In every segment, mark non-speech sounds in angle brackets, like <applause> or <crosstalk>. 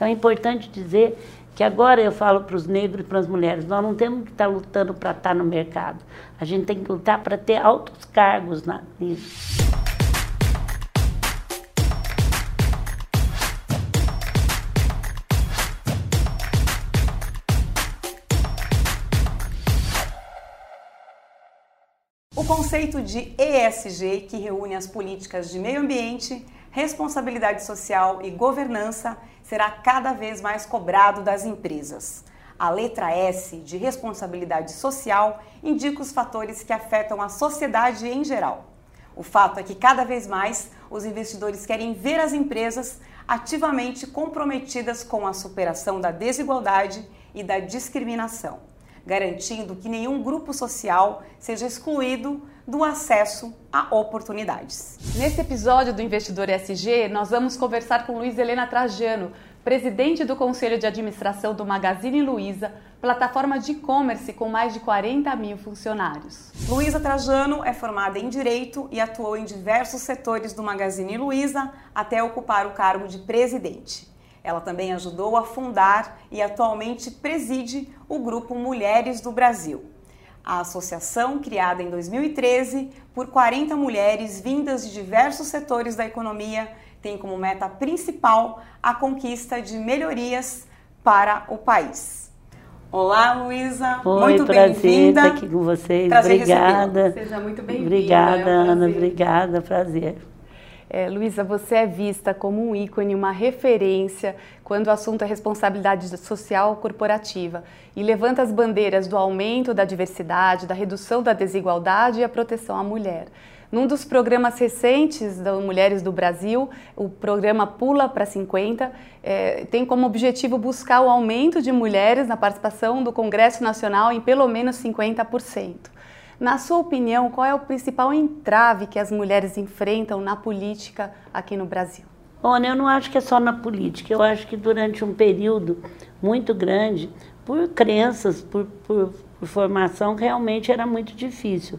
Então é importante dizer que agora eu falo para os negros e para as mulheres, nós não temos que estar tá lutando para estar tá no mercado. A gente tem que lutar para ter altos cargos na, nisso. O conceito de ESG, que reúne as políticas de meio ambiente, responsabilidade social e governança, será cada vez mais cobrado das empresas. A letra S, de responsabilidade social, indica os fatores que afetam a sociedade em geral. O fato é que cada vez mais os investidores querem ver as empresas ativamente comprometidas com a superação da desigualdade e da discriminação garantindo que nenhum grupo social seja excluído do acesso a oportunidades. Nesse episódio do Investidor SG, nós vamos conversar com Luiz Helena Trajano, presidente do Conselho de Administração do Magazine Luiza, plataforma de e-commerce com mais de 40 mil funcionários. Luísa Trajano é formada em Direito e atuou em diversos setores do Magazine Luiza até ocupar o cargo de presidente. Ela também ajudou a fundar e atualmente preside o grupo Mulheres do Brasil. A associação, criada em 2013 por 40 mulheres vindas de diversos setores da economia, tem como meta principal a conquista de melhorias para o país. Olá, Luísa. Muito bem-vinda. aqui com vocês. Prazer obrigada. Seja muito bem-vinda. Obrigada, é um Ana. Obrigada. Prazer. É, Luísa, você é vista como um ícone, uma referência quando o assunto é responsabilidade social corporativa e levanta as bandeiras do aumento da diversidade, da redução da desigualdade e a proteção à mulher. Num dos programas recentes da Mulheres do Brasil, o programa Pula para 50, é, tem como objetivo buscar o aumento de mulheres na participação do Congresso Nacional em pelo menos 50%. Na sua opinião, qual é o principal entrave que as mulheres enfrentam na política aqui no Brasil? Olha, eu não acho que é só na política, eu acho que durante um período muito grande, por crenças, por, por, por formação, realmente era muito difícil.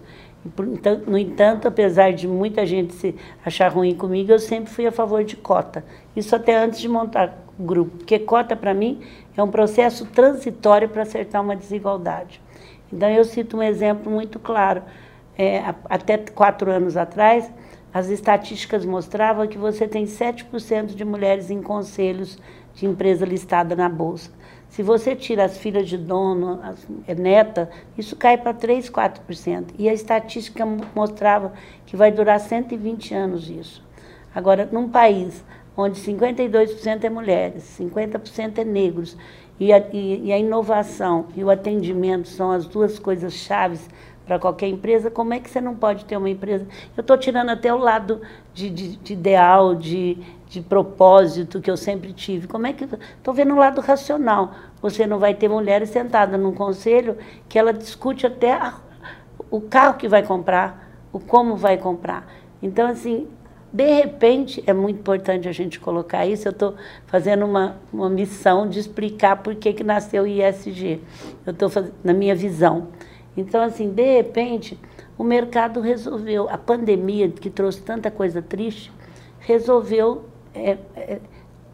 No entanto, apesar de muita gente se achar ruim comigo, eu sempre fui a favor de cota. Isso até antes de montar o grupo, porque cota para mim é um processo transitório para acertar uma desigualdade. Então, eu cito um exemplo muito claro. É, até quatro anos atrás, as estatísticas mostravam que você tem 7% de mulheres em conselhos de empresa listada na Bolsa. Se você tira as filhas de dono, as é, neta, isso cai para 3, 4%. E a estatística mostrava que vai durar 120 anos isso. Agora, num país onde 52% é mulheres, 50% é negros, e a, e, e a inovação e o atendimento são as duas coisas chaves para qualquer empresa, como é que você não pode ter uma empresa? Eu estou tirando até o lado de, de, de, ideal, de, de propósito que eu sempre tive. Como é que. Estou vendo o lado racional. Você não vai ter mulheres sentadas num conselho que ela discute até a, o carro que vai comprar, o como vai comprar. Então, assim, de repente, é muito importante a gente colocar isso. Eu estou fazendo uma, uma missão de explicar por que, que nasceu o ISG. Eu estou na minha visão. Então, assim, de repente, o mercado resolveu, a pandemia que trouxe tanta coisa triste, resolveu. É, é,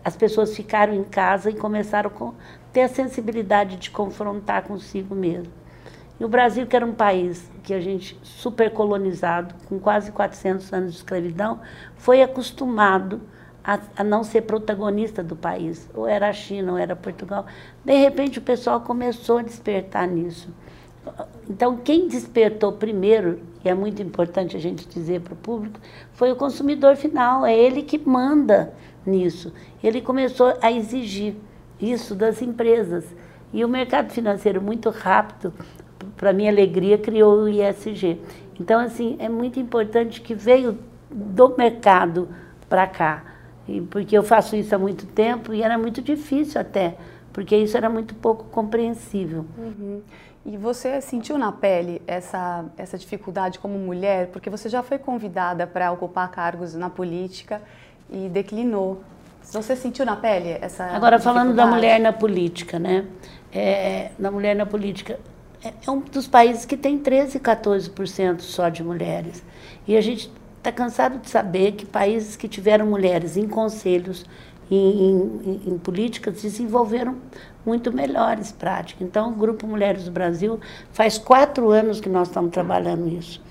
as pessoas ficaram em casa e começaram a ter a sensibilidade de confrontar consigo mesmo. E o Brasil, que era um país que a gente super colonizado, com quase 400 anos de escravidão, foi acostumado a, a, não ser protagonista do país. Ou era a China, ou era Portugal. De repente, o pessoal começou a despertar nisso. Então, quem despertou primeiro, e é muito importante a gente dizer para o público, foi o consumidor final. É ele que manda nisso. Ele começou a exigir isso das empresas. E o mercado financeiro, muito rápido, para minha alegria, criou o ISG. Então, assim, é muito importante que veio do mercado para cá. E porque eu faço isso há muito tempo e era muito difícil até, porque isso era muito pouco compreensível. Uhum. E você sentiu na pele essa, essa dificuldade como mulher? Porque você já foi convidada para ocupar cargos na política e declinou. Você sentiu na pele essa Agora, falando da mulher na política, né? É, na mulher na política, é, é um dos países que tem 13, 14% só de mulheres. E a gente está cansado de saber que países que tiveram mulheres em conselhos, em, em, em políticas desenvolveram muito melhores práticas. Então, o Grupo Mulheres do Brasil faz quatro anos que nós estamos trabalhando isso.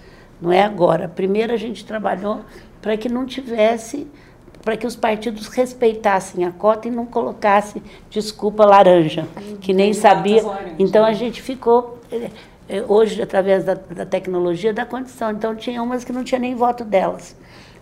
Não é agora. Primeiro a gente trabalhou para que não tivesse, para que os partidos respeitassem a cota e não colocasse desculpa laranja, que nem sabia. Então a gente ficou hoje através da, da tecnologia da condição. Então tinha umas que não tinha nem voto delas.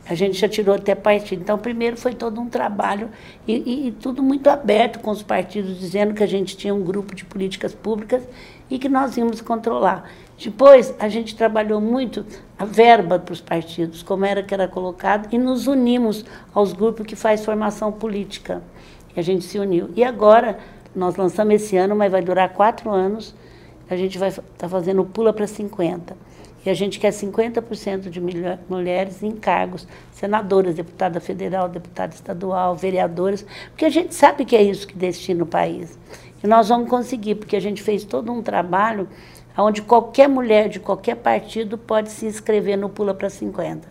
A gente já tirou até partido. Então, primeiro foi todo um trabalho e, e, e, tudo muito aberto com os partidos, dizendo que a gente tinha um grupo de políticas públicas e que nós íamos controlar. Depois, a gente trabalhou muito a verba para os partidos, como era que era colocado, e nos unimos aos grupos que faz formação política. E a gente se uniu. E agora, nós lançamos esse ano, mas vai durar quatro anos, a gente vai estar tá fazendo Pula para 50 e a gente quer 50% de mulheres em cargos, senadoras, deputada federal, deputada estadual, vereadoras, porque a gente sabe que é isso que destina o país. E nós vamos conseguir, porque a gente fez todo um trabalho onde qualquer mulher de qualquer partido pode se inscrever no Pula para 50.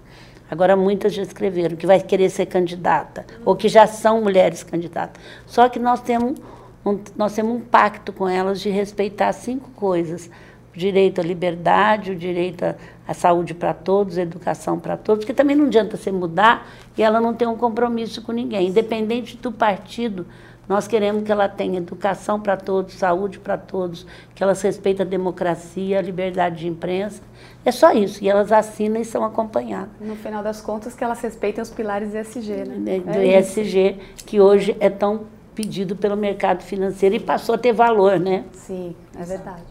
Agora muitas já escreveram que vai querer ser candidata, ou que já são mulheres candidatas. Só que nós temos um, nós temos um pacto com elas de respeitar cinco coisas o direito à liberdade, o direito à saúde para todos, à educação para todos, porque também não adianta você mudar e ela não ter um compromisso com ninguém. Independente do partido, nós queremos que ela tenha educação para todos, saúde para todos, que elas respeitem a democracia, a liberdade de imprensa. É só isso. E elas assinam e são acompanhadas. No final das contas, que elas respeitem os pilares ESG, né? Do é ESG, isso. que hoje é tão pedido pelo mercado financeiro e passou a ter valor, né? Sim, é verdade.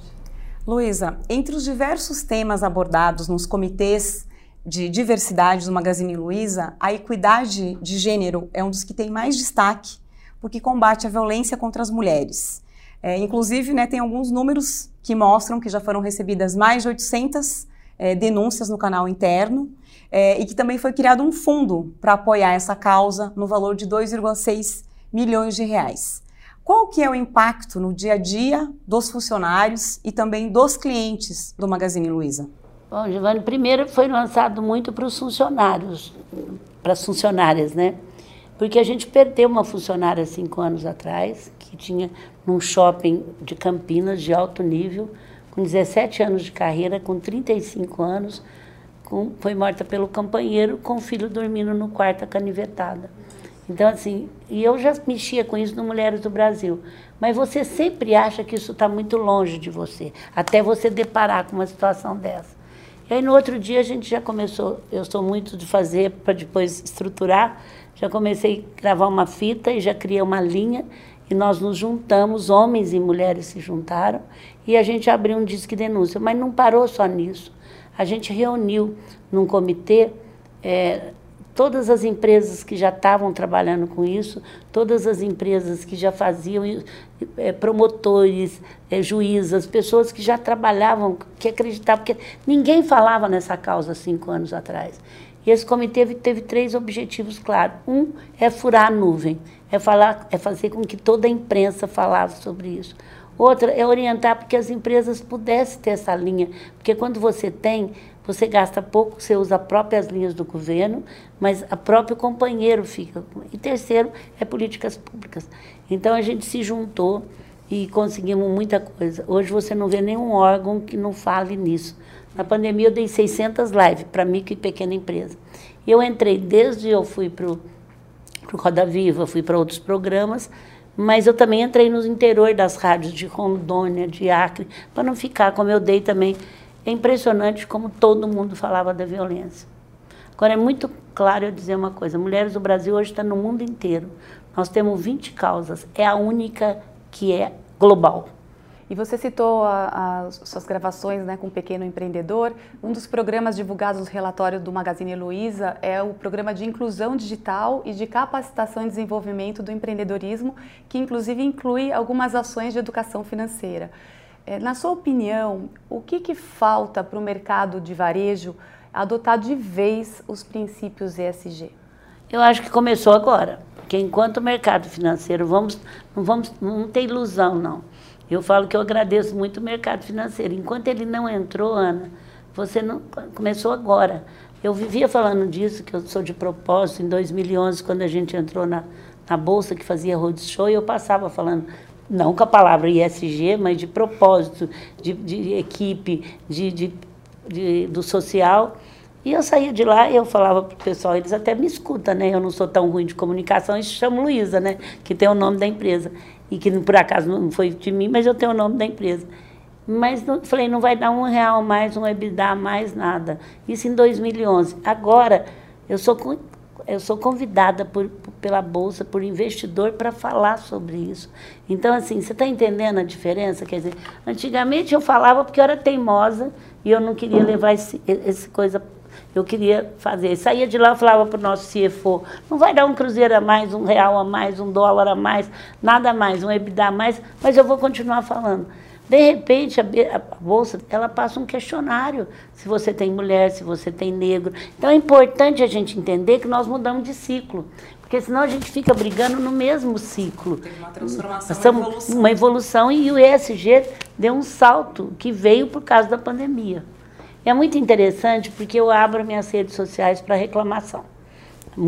Luísa, entre os diversos temas abordados nos comitês de diversidade do Magazine Luiza, a equidade de gênero é um dos que tem mais destaque, porque combate a violência contra as mulheres. É, inclusive, né, tem alguns números que mostram que já foram recebidas mais de 800 é, denúncias no canal interno é, e que também foi criado um fundo para apoiar essa causa no valor de 2,6 milhões de reais. Qual que é o impacto no dia a dia dos funcionários e também dos clientes do Magazine Luiza? Bom, Giovanni, primeiro foi lançado muito para os funcionários, para as funcionárias, né? Porque a gente perdeu uma funcionária cinco anos atrás, que tinha num shopping de Campinas de alto nível, com 17 anos de carreira, com 35 anos, com, foi morta pelo companheiro, com o filho dormindo no quarto canivetada. Então, assim, e eu já mexia com isso no Mulheres do Brasil. Mas você sempre acha que isso está muito longe de você, até você deparar com uma situação dessa. E aí, no outro dia, a gente já começou, eu sou muito de fazer para depois estruturar, já comecei a gravar uma fita e já criei uma linha, e nós nos juntamos, homens e mulheres se juntaram, e a gente abriu um disque denúncia. Mas não parou só nisso. A gente reuniu num comitê. É, todas as empresas que já estavam trabalhando com isso, todas as empresas que já faziam é, promotores, é, juízas, pessoas que já trabalhavam, que acreditavam, porque ninguém falava nessa causa cinco anos atrás. E esse comitê teve, teve três objetivos claros. Um é furar a nuvem, é, falar, é fazer com que toda a imprensa falasse sobre isso. Outra é orientar para que as empresas pudessem ter essa linha, porque quando você tem, você gasta pouco, você usa as próprias linhas do governo, mas a próprio companheiro fica. E terceiro é políticas públicas. Então a gente se juntou e conseguimos muita coisa. Hoje você não vê nenhum órgão que não fale nisso. Na pandemia eu dei 600 lives para micro e pequena empresa. Eu entrei desde eu fui para o Roda Viva, fui para outros programas, mas eu também entrei no interior das rádios de Rondônia, de Acre, para não ficar, como eu dei também é impressionante como todo mundo falava da violência. Agora, é muito claro eu dizer uma coisa: Mulheres do Brasil hoje está no mundo inteiro. Nós temos 20 causas, é a única que é global. E você citou as suas gravações né, com o Pequeno Empreendedor. Um dos programas divulgados no relatório do Magazine Luiza é o programa de inclusão digital e de capacitação e desenvolvimento do empreendedorismo, que inclusive inclui algumas ações de educação financeira. É, na sua opinião, o que, que falta para o mercado de varejo adotar de vez os princípios ESG? Eu acho que começou agora, porque enquanto mercado financeiro, vamos, não vamos, não tem ilusão não. Eu falo que eu agradeço muito o mercado financeiro. Enquanto ele não entrou, Ana, você não começou agora. Eu vivia falando disso, que eu sou de propósito em 2011, quando a gente entrou na, na bolsa que fazia roadshow e eu passava falando não com a palavra ISG, mas de propósito, de, de equipe, de, de, de, do social. E eu saía de lá e eu falava para o pessoal, eles até me escutam, né? Eu não sou tão ruim de comunicação, e chamo Luísa, né? Que tem o nome da empresa. E que por acaso não foi de mim, mas eu tenho o nome da empresa. Mas não, falei, não vai dar um real mais, um EBITDA mais, nada. Isso em 2011. Agora, eu sou, eu sou convidada por, pela Bolsa, por investidor, para falar sobre isso. Então, assim, você está entendendo a diferença? Quer dizer, antigamente eu falava porque eu era teimosa e eu não queria levar esse, esse coisa eu queria fazer. Saía de lá, falava para o nosso CFO, não vai dar um cruzeiro a mais, um real a mais, um dólar a mais, nada mais, um EBITDA a mais, mas eu vou continuar falando. De repente, a, a, bolsa ela passa um questionário se você tem mulher, se você tem negro. Então é importante a gente entender que nós mudamos de ciclo, porque senão a gente fica brigando no mesmo ciclo. Tem uma transformação, uma evolução. Uma evolução e o ESG deu um salto que veio por causa da pandemia. É muito interessante porque eu abro minhas redes sociais para reclamação.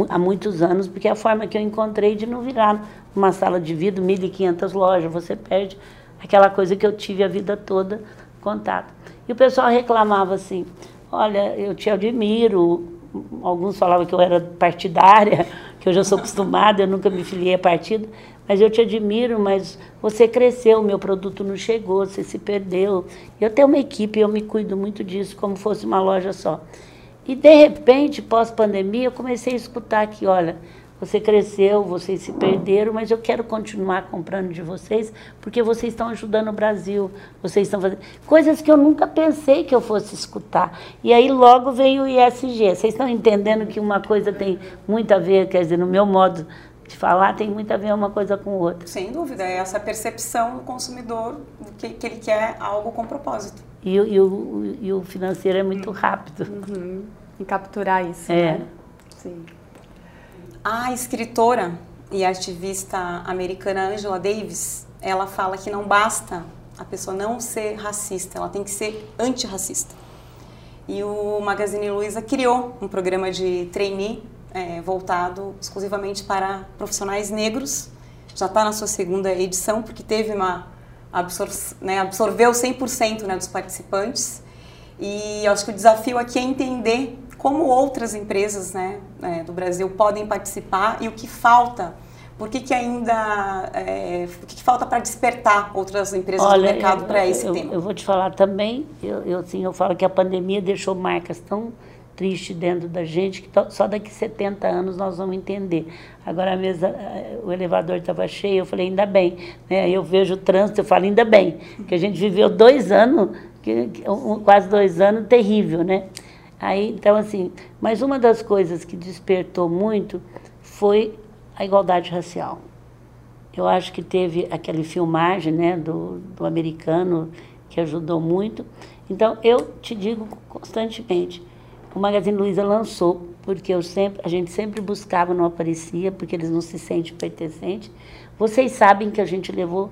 Há muitos anos, porque é a forma que eu encontrei de não virar uma sala de vidro, 1.500 lojas, você perde aquela coisa que eu tive a vida toda contato. E o pessoal reclamava assim: olha, eu te admiro. Alguns falavam que eu era partidária, <laughs> que eu já sou acostumada, eu nunca me filiei a partido mas eu te admiro, mas você cresceu, meu produto não chegou, você se perdeu. Eu tenho uma equipe, eu me cuido muito disso, como fosse uma loja só. E de repente, pós-pandemia, eu comecei a escutar que, olha, você cresceu, vocês se perderam, mas eu quero continuar comprando de vocês, porque vocês estão ajudando o Brasil, vocês estão fazendo coisas que eu nunca pensei que eu fosse escutar. E aí logo veio o ISG. Vocês estão entendendo que uma coisa tem muito a ver, quer dizer, no meu modo de falar tem muito a ver uma coisa com outra. Sem dúvida, é essa percepção do consumidor que, que ele quer algo com propósito. E, e, o, e o financeiro é muito rápido. Uhum. Em capturar isso, é. né? Sim. A escritora e ativista americana Angela Davis, ela fala que não basta a pessoa não ser racista, ela tem que ser antirracista. E o Magazine Luiza criou um programa de trainee é, voltado exclusivamente para profissionais negros. Já está na sua segunda edição, porque teve uma absor né, absorveu 100% né, dos participantes. E acho que o desafio aqui é entender como outras empresas né, é, do Brasil podem participar e o que falta por que, que ainda é, o que, que falta para despertar outras empresas Olha, do mercado para esse eu, tema? Eu vou te falar também, eu, eu, assim, eu falo que a pandemia deixou marcas tão triste dentro da gente que só daqui 70 anos nós vamos entender. Agora a mesa, o elevador estava cheio, eu falei, ainda bem. Né? Eu vejo o trânsito, eu falo, ainda bem, que a gente viveu dois anos, que, quase dois anos, terrível, né? Aí, então, assim, mas uma das coisas que despertou muito foi a igualdade racial. Eu acho que teve aquela filmagem né, do, do americano que ajudou muito. Então, eu te digo constantemente, o Magazine Luiza lançou, porque eu sempre, a gente sempre buscava, não aparecia, porque eles não se sentem pertencentes. Vocês sabem que a gente levou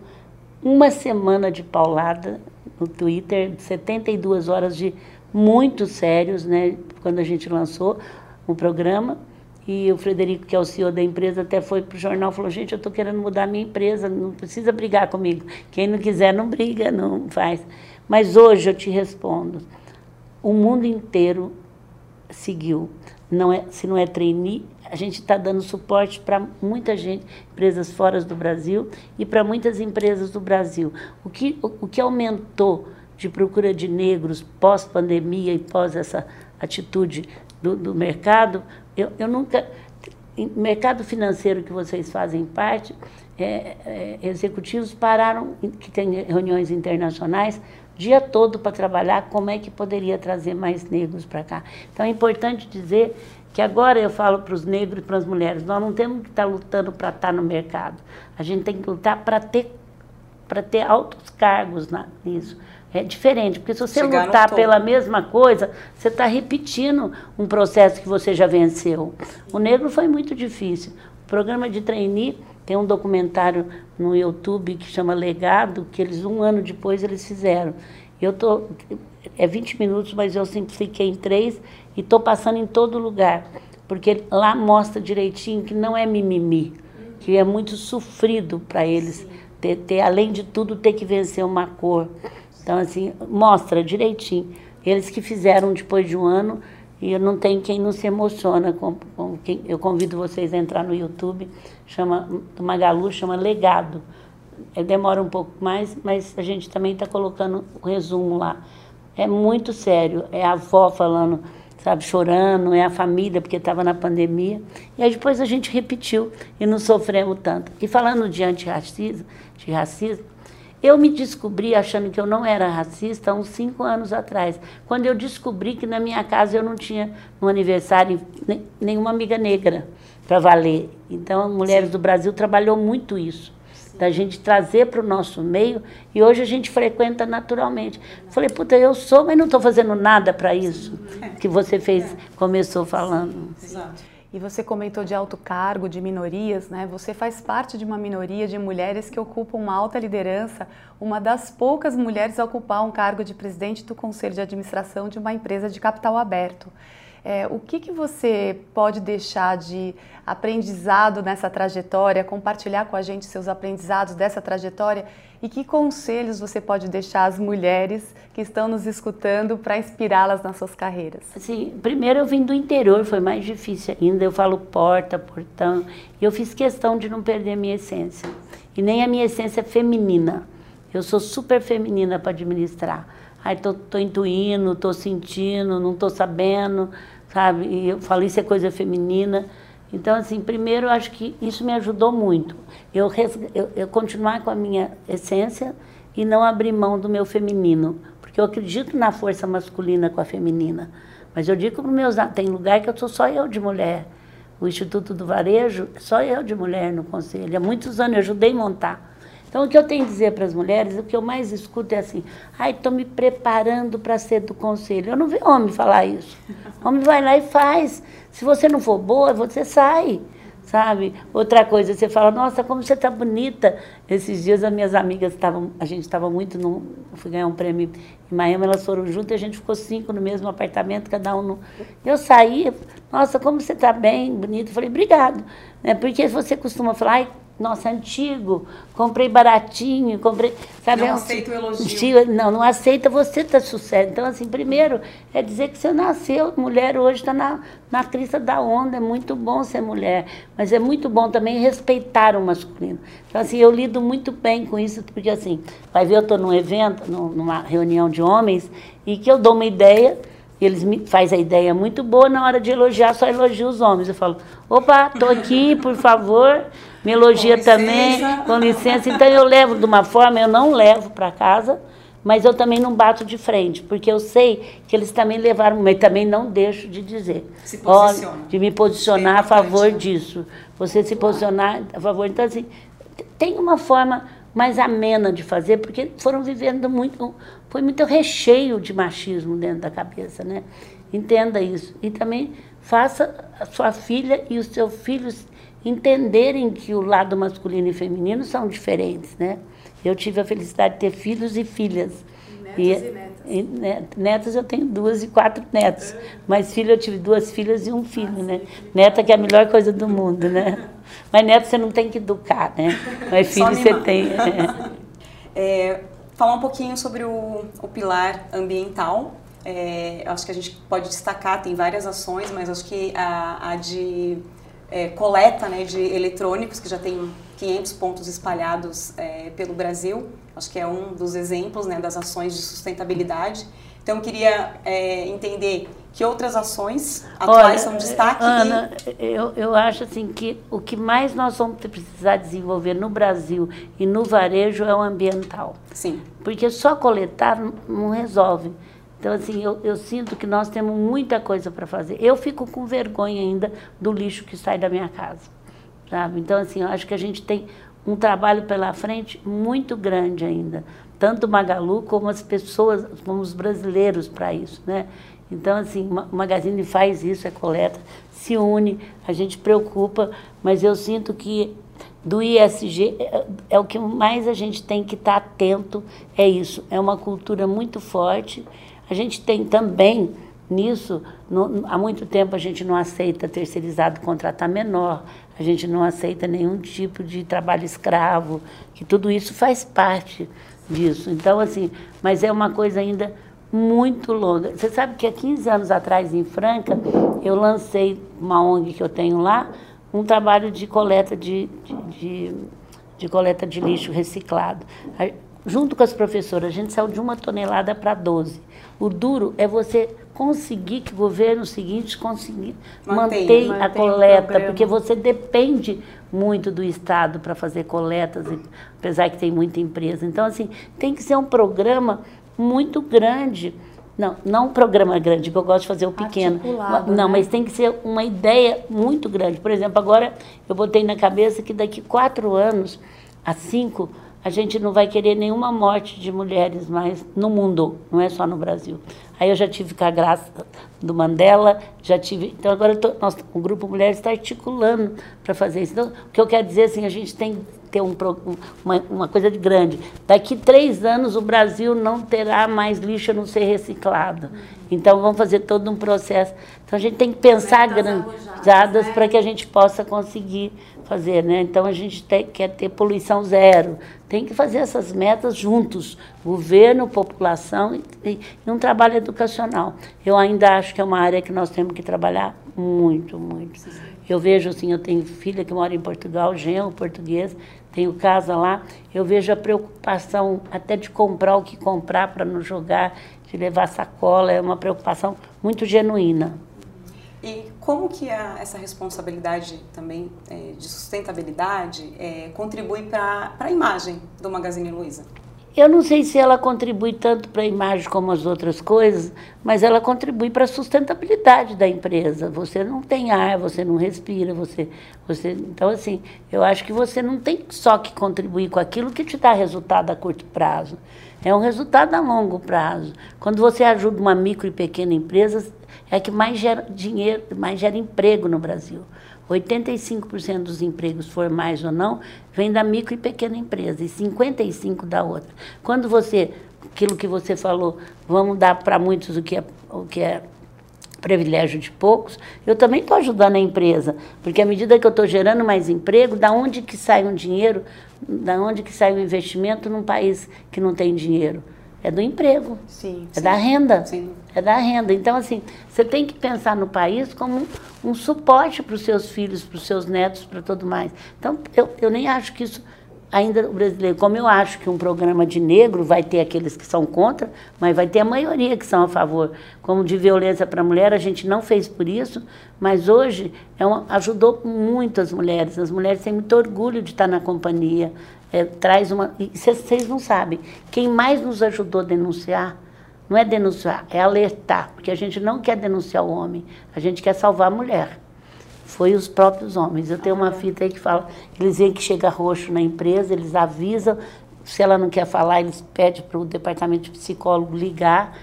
uma semana de paulada no Twitter, 72 horas de muito sérios, né, quando a gente lançou o programa. E o Frederico, que é o CEO da empresa, até foi para o jornal e falou: gente, eu estou querendo mudar a minha empresa, não precisa brigar comigo. Quem não quiser, não briga, não faz. Mas hoje eu te respondo: o mundo inteiro seguiu. Não é, se não é trainee, a gente está dando suporte para muita gente, empresas fora do Brasil e para muitas empresas do Brasil. O que, o, o que aumentou de procura de negros pós-pandemia e pós essa atitude do, do mercado, eu, eu nunca. Mercado financeiro que vocês fazem parte, é, é, executivos pararam, que tem reuniões internacionais, dia todo para trabalhar como é que poderia trazer mais negros para cá. Então é importante dizer que agora eu falo para os negros e para as mulheres, nós não temos que estar tá lutando para estar tá no mercado. A gente tem que lutar para ter ter altos cargos na, nisso. É diferente, porque se você Chegar lutar pela mesma coisa, você está repetindo um processo que você já venceu. O negro foi muito difícil. O programa de trainee tem um documentário no YouTube que chama Legado, que eles um ano depois eles fizeram. Eu tô é 20 minutos, mas eu simplifiquei em três e estou passando em todo lugar, porque lá mostra direitinho que não é mimimi. que é muito sofrido para eles, ter, ter, além de tudo, ter que vencer uma cor. Então, assim, mostra direitinho. Eles que fizeram depois de um ano, e não tenho quem não se emociona com, com quem, eu convido vocês a entrar no YouTube, chama Magalu, chama Legado. Demora um pouco mais, mas a gente também está colocando o resumo lá. É muito sério, é a avó falando sabe, chorando, é a família, porque estava na pandemia. E aí depois a gente repetiu e não sofremos tanto. E falando de antirracismo, de racismo, eu me descobri achando que eu não era racista há uns cinco anos atrás, quando eu descobri que na minha casa eu não tinha no aniversário nenhuma amiga negra para valer. Então, Mulheres Sim. do Brasil trabalhou muito isso da gente trazer para o nosso meio e hoje a gente frequenta naturalmente. Falei, puta, eu sou, mas não estou fazendo nada para isso que você fez, começou falando. Exato. E você comentou de alto cargo, de minorias, né? Você faz parte de uma minoria de mulheres que ocupam uma alta liderança, uma das poucas mulheres a ocupar um cargo de presidente do conselho de administração de uma empresa de capital aberto. É, o que, que você pode deixar de aprendizado nessa trajetória, compartilhar com a gente seus aprendizados dessa trajetória e que conselhos você pode deixar às mulheres que estão nos escutando para inspirá-las nas suas carreiras? Sim, primeiro eu vim do interior, foi mais difícil ainda. Eu falo porta, portão, e eu fiz questão de não perder a minha essência. E nem a minha essência feminina. Eu sou super feminina para administrar. Aí tô, tô intuindo, tô sentindo, não tô sabendo, sabe? E eu falo, isso é coisa feminina. Então, assim, primeiro eu acho que isso me ajudou muito. Eu, eu, eu continuar com a minha essência e não abrir mão do meu feminino. Porque eu acredito na força masculina com a feminina. Mas eu digo para os meus. Tem lugar que eu sou só eu de mulher. O Instituto do Varejo, só eu de mulher no conselho. Há muitos anos eu ajudei a montar. Então, o que eu tenho a dizer para as mulheres, o que eu mais escuto é assim: ai, estou me preparando para ser do conselho. Eu não vi homem falar isso. <laughs> Homem vai lá e faz. Se você não for boa, você sai. Sabe? Outra coisa, você fala, nossa, como você está bonita. Esses dias as minhas amigas estavam, a gente estava muito, no, fui ganhar um prêmio em Miami, elas foram juntas e a gente ficou cinco no mesmo apartamento, cada um no. Eu saí, nossa, como você está bem, bonito. Eu falei, obrigado. Né? Porque você costuma falar, ai, nossa, antigo, comprei baratinho, comprei. Sabe, não é aceita o elogio. Não, não aceita, você tá sucesso. Então, assim, primeiro é dizer que você nasceu, mulher hoje está na, na crista da onda, é muito bom ser mulher, mas é muito bom também respeitar o masculino. Então, assim, eu lido muito bem com isso, porque assim, vai ver, eu estou num evento, numa reunião de homens, e que eu dou uma ideia eles me faz a ideia muito boa, na hora de elogiar, só elogio os homens. Eu falo, opa, tô aqui, por favor, me elogia com também, com licença. Então eu levo de uma forma, eu não levo para casa, mas eu também não bato de frente, porque eu sei que eles também levaram, mas também não deixo de dizer. Se posiciona. de me posicionar a favor disso. Você se posicionar a favor. Então, assim, tem uma forma mais amena de fazer, porque foram vivendo muito, foi muito recheio de machismo dentro da cabeça, né? Entenda isso. E também faça a sua filha e os seus filhos entenderem que o lado masculino e feminino são diferentes, né? Eu tive a felicidade de ter filhos e filhas. Netos e, e netas. E, netas eu tenho duas e quatro netos. Mas filho eu tive duas filhas e um filho, ah, né? Neta que é a melhor coisa do mundo, né? Mas neto você não tem que educar, né? Mas filho você tem. <laughs> É. É, falar um pouquinho sobre o, o pilar ambiental. É, acho que a gente pode destacar, tem várias ações, mas acho que a, a de é, coleta né, de eletrônicos, que já tem 500 pontos espalhados é, pelo Brasil, acho que é um dos exemplos né, das ações de sustentabilidade. Então, eu queria é, entender que outras ações atuais Olha, são destaque? Ana, e... eu, eu acho assim que o que mais nós vamos precisar desenvolver no Brasil e no varejo é o ambiental. Sim. Porque só coletar não resolve. Então, assim, eu, eu sinto que nós temos muita coisa para fazer. Eu fico com vergonha ainda do lixo que sai da minha casa. Sabe? Então, assim, eu acho que a gente tem um trabalho pela frente muito grande ainda. Tanto o Magalu como as pessoas, como os brasileiros para isso, né? Então, assim, o Magazine faz isso, é coleta, se une, a gente preocupa, mas eu sinto que do ISG é, é o que mais a gente tem que estar tá atento, é isso. É uma cultura muito forte. A gente tem também nisso, no, há muito tempo a gente não aceita terceirizado contratar menor, a gente não aceita nenhum tipo de trabalho escravo, que tudo isso faz parte disso. Então, assim, mas é uma coisa ainda muito longa. Você sabe que há 15 anos atrás, em Franca, eu lancei uma ONG que eu tenho lá, um trabalho de coleta de, de, de, de coleta de lixo reciclado. Junto com as professoras, a gente saiu de uma tonelada para 12. O duro é você conseguir que o governo seguinte conseguir manter a coleta, porque você depende muito do Estado para fazer coletas, apesar que tem muita empresa. Então, assim, tem que ser um programa muito grande. Não, não um programa grande, que eu gosto de fazer o pequeno. Não, né? mas tem que ser uma ideia muito grande. Por exemplo, agora eu botei na cabeça que daqui quatro anos a cinco a gente não vai querer nenhuma morte de mulheres mais no mundo, não é só no Brasil. Aí eu já tive com a graça do Mandela, já tive. Então agora tô, nós, o Grupo Mulheres está articulando para fazer isso. Então, o que eu quero dizer assim, a gente tem que ter um, uma, uma coisa de grande. Daqui três anos o Brasil não terá mais lixo a não ser reciclado. Então vamos fazer todo um processo. Então a gente tem que pensar granjadas né? para que a gente possa conseguir fazer, né? Então a gente tem, quer ter poluição zero, tem que fazer essas metas juntos, governo, população e, e, um trabalho educacional. Eu ainda acho que é uma área que nós temos que trabalhar muito, muito. Eu vejo assim, eu tenho filha que mora em Portugal, genro português, tenho casa lá, eu vejo a preocupação até de comprar o que comprar para não jogar, de levar sacola, é uma preocupação muito genuína. E como que a, essa responsabilidade também é, de sustentabilidade é, contribui para a imagem do Magazine Luiza? Eu não sei se ela contribui tanto para a imagem como as outras coisas, mas ela contribui para a sustentabilidade da empresa. Você não tem ar, você não respira, você, você. Então, assim, eu acho que você não tem só que contribuir com aquilo que te dá resultado a curto prazo. É um resultado a longo prazo. Quando você ajuda uma micro e pequena empresa, é que mais gera dinheiro, mais gera emprego no Brasil. 85% dos empregos formais ou não vem da micro e pequena empresa e 55% da outra. Quando você, aquilo que você falou, vamos dar para muitos o que é, o que é privilégio de poucos, eu também estou ajudando a empresa, porque à medida que eu estou gerando mais emprego, da onde que sai um dinheiro, da onde que sai um investimento num país que não tem dinheiro? É do emprego, sim, é sim. da renda, sim. é da renda. Então assim, você tem que pensar no país como um, um suporte para os seus filhos, para os seus netos, para tudo mais. Então eu, eu nem acho que isso ainda o brasileiro, como eu acho que um programa de negro vai ter aqueles que são contra, mas vai ter a maioria que são a favor. Como de violência para a mulher, a gente não fez por isso, mas hoje é uma, ajudou muito as mulheres. As mulheres têm muito orgulho de estar na companhia. É, traz uma. Vocês não sabem, quem mais nos ajudou a denunciar não é denunciar, é alertar, porque a gente não quer denunciar o homem, a gente quer salvar a mulher foi os próprios homens. Eu tenho uma fita aí que fala, eles veem que chega roxo na empresa, eles avisam, se ela não quer falar, eles pedem para o departamento de psicólogo ligar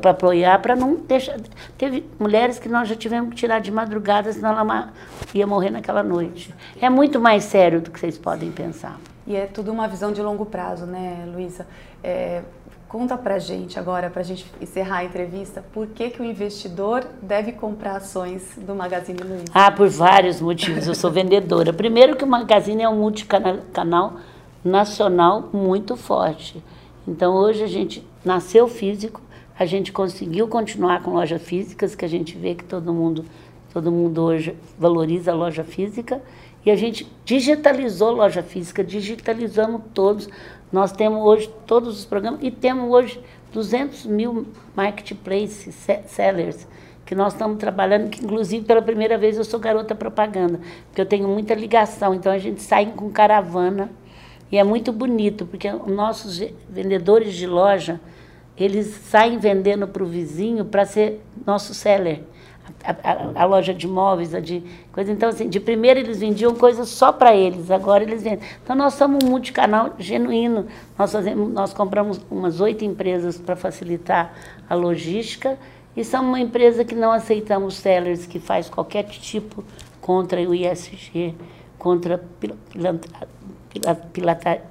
para apoiar, para não deixar. Teve mulheres que nós já tivemos que tirar de madrugada, senão ela ia morrer naquela noite. É muito mais sério do que vocês podem pensar. E é tudo uma visão de longo prazo, né, Luísa? É, Conta pra gente agora, pra gente encerrar a entrevista, por que, que o investidor deve comprar ações do Magazine Luiza? Ah, por vários motivos. Eu sou vendedora. Primeiro que o Magazine é um multicanal nacional muito forte. Então hoje a gente nasceu físico, a gente conseguiu continuar com lojas físicas, que a gente vê que todo mundo, todo mundo hoje valoriza a loja física. E a gente digitalizou loja física, digitalizamos todos. Nós temos hoje todos os programas e temos hoje 200 mil marketplace sellers que nós estamos trabalhando, que inclusive pela primeira vez eu sou garota propaganda, porque eu tenho muita ligação, então a gente sai com caravana e é muito bonito, porque os nossos vendedores de loja, eles saem vendendo para o vizinho para ser nosso seller a, a, a, loja de móveis, a de coisa. Então, assim, de primeiro eles vendiam coisas só para eles, agora eles vendem. Então, nós somos um multicanal genuíno. Nós, fazemos, nós compramos umas oito empresas para facilitar a logística e somos uma empresa que não aceitamos sellers que faz qualquer tipo contra o ISG, contra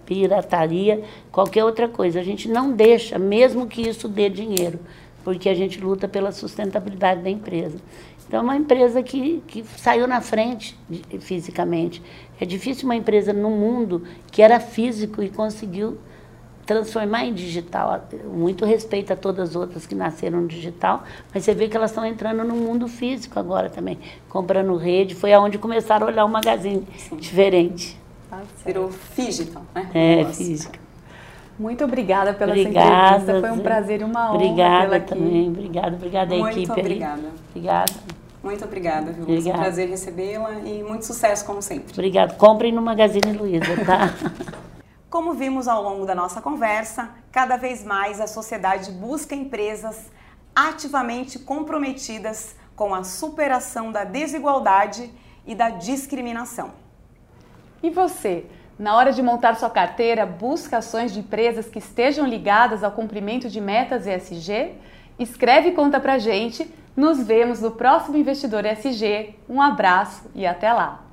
pirataria, qualquer outra coisa. A gente não deixa, mesmo que isso dê dinheiro. Porque a gente luta pela sustentabilidade da empresa. Então, é uma empresa que, que saiu na frente fisicamente. É difícil uma empresa no mundo que era físico e conseguiu transformar em digital. Muito respeito a todas as outras que nasceram no digital, mas você vê que elas estão entrando no mundo físico agora também, comprando rede. Foi aonde começaram a olhar o magazine Sim. diferente. Tá Virou digital, né? É, física. Muito obrigada pela obrigada, entrevista. Foi um prazer e uma honra. Obrigada também. Obrigada, obrigada Muito equipe. Muito obrigada. Obrigada. Muito obrigada, viu? Obrigada. É um prazer recebê-la e muito sucesso, como sempre. Obrigada. Comprem no Magazine Luiza, tá? <laughs> como vimos ao longo da nossa conversa, cada vez mais a sociedade busca empresas ativamente comprometidas com a superação da desigualdade e da discriminação. E você? Na hora de montar sua carteira, busca ações de empresas que estejam ligadas ao cumprimento de metas ESG? Escreve e conta pra gente. Nos vemos no próximo Investidor ESG. Um abraço e até lá!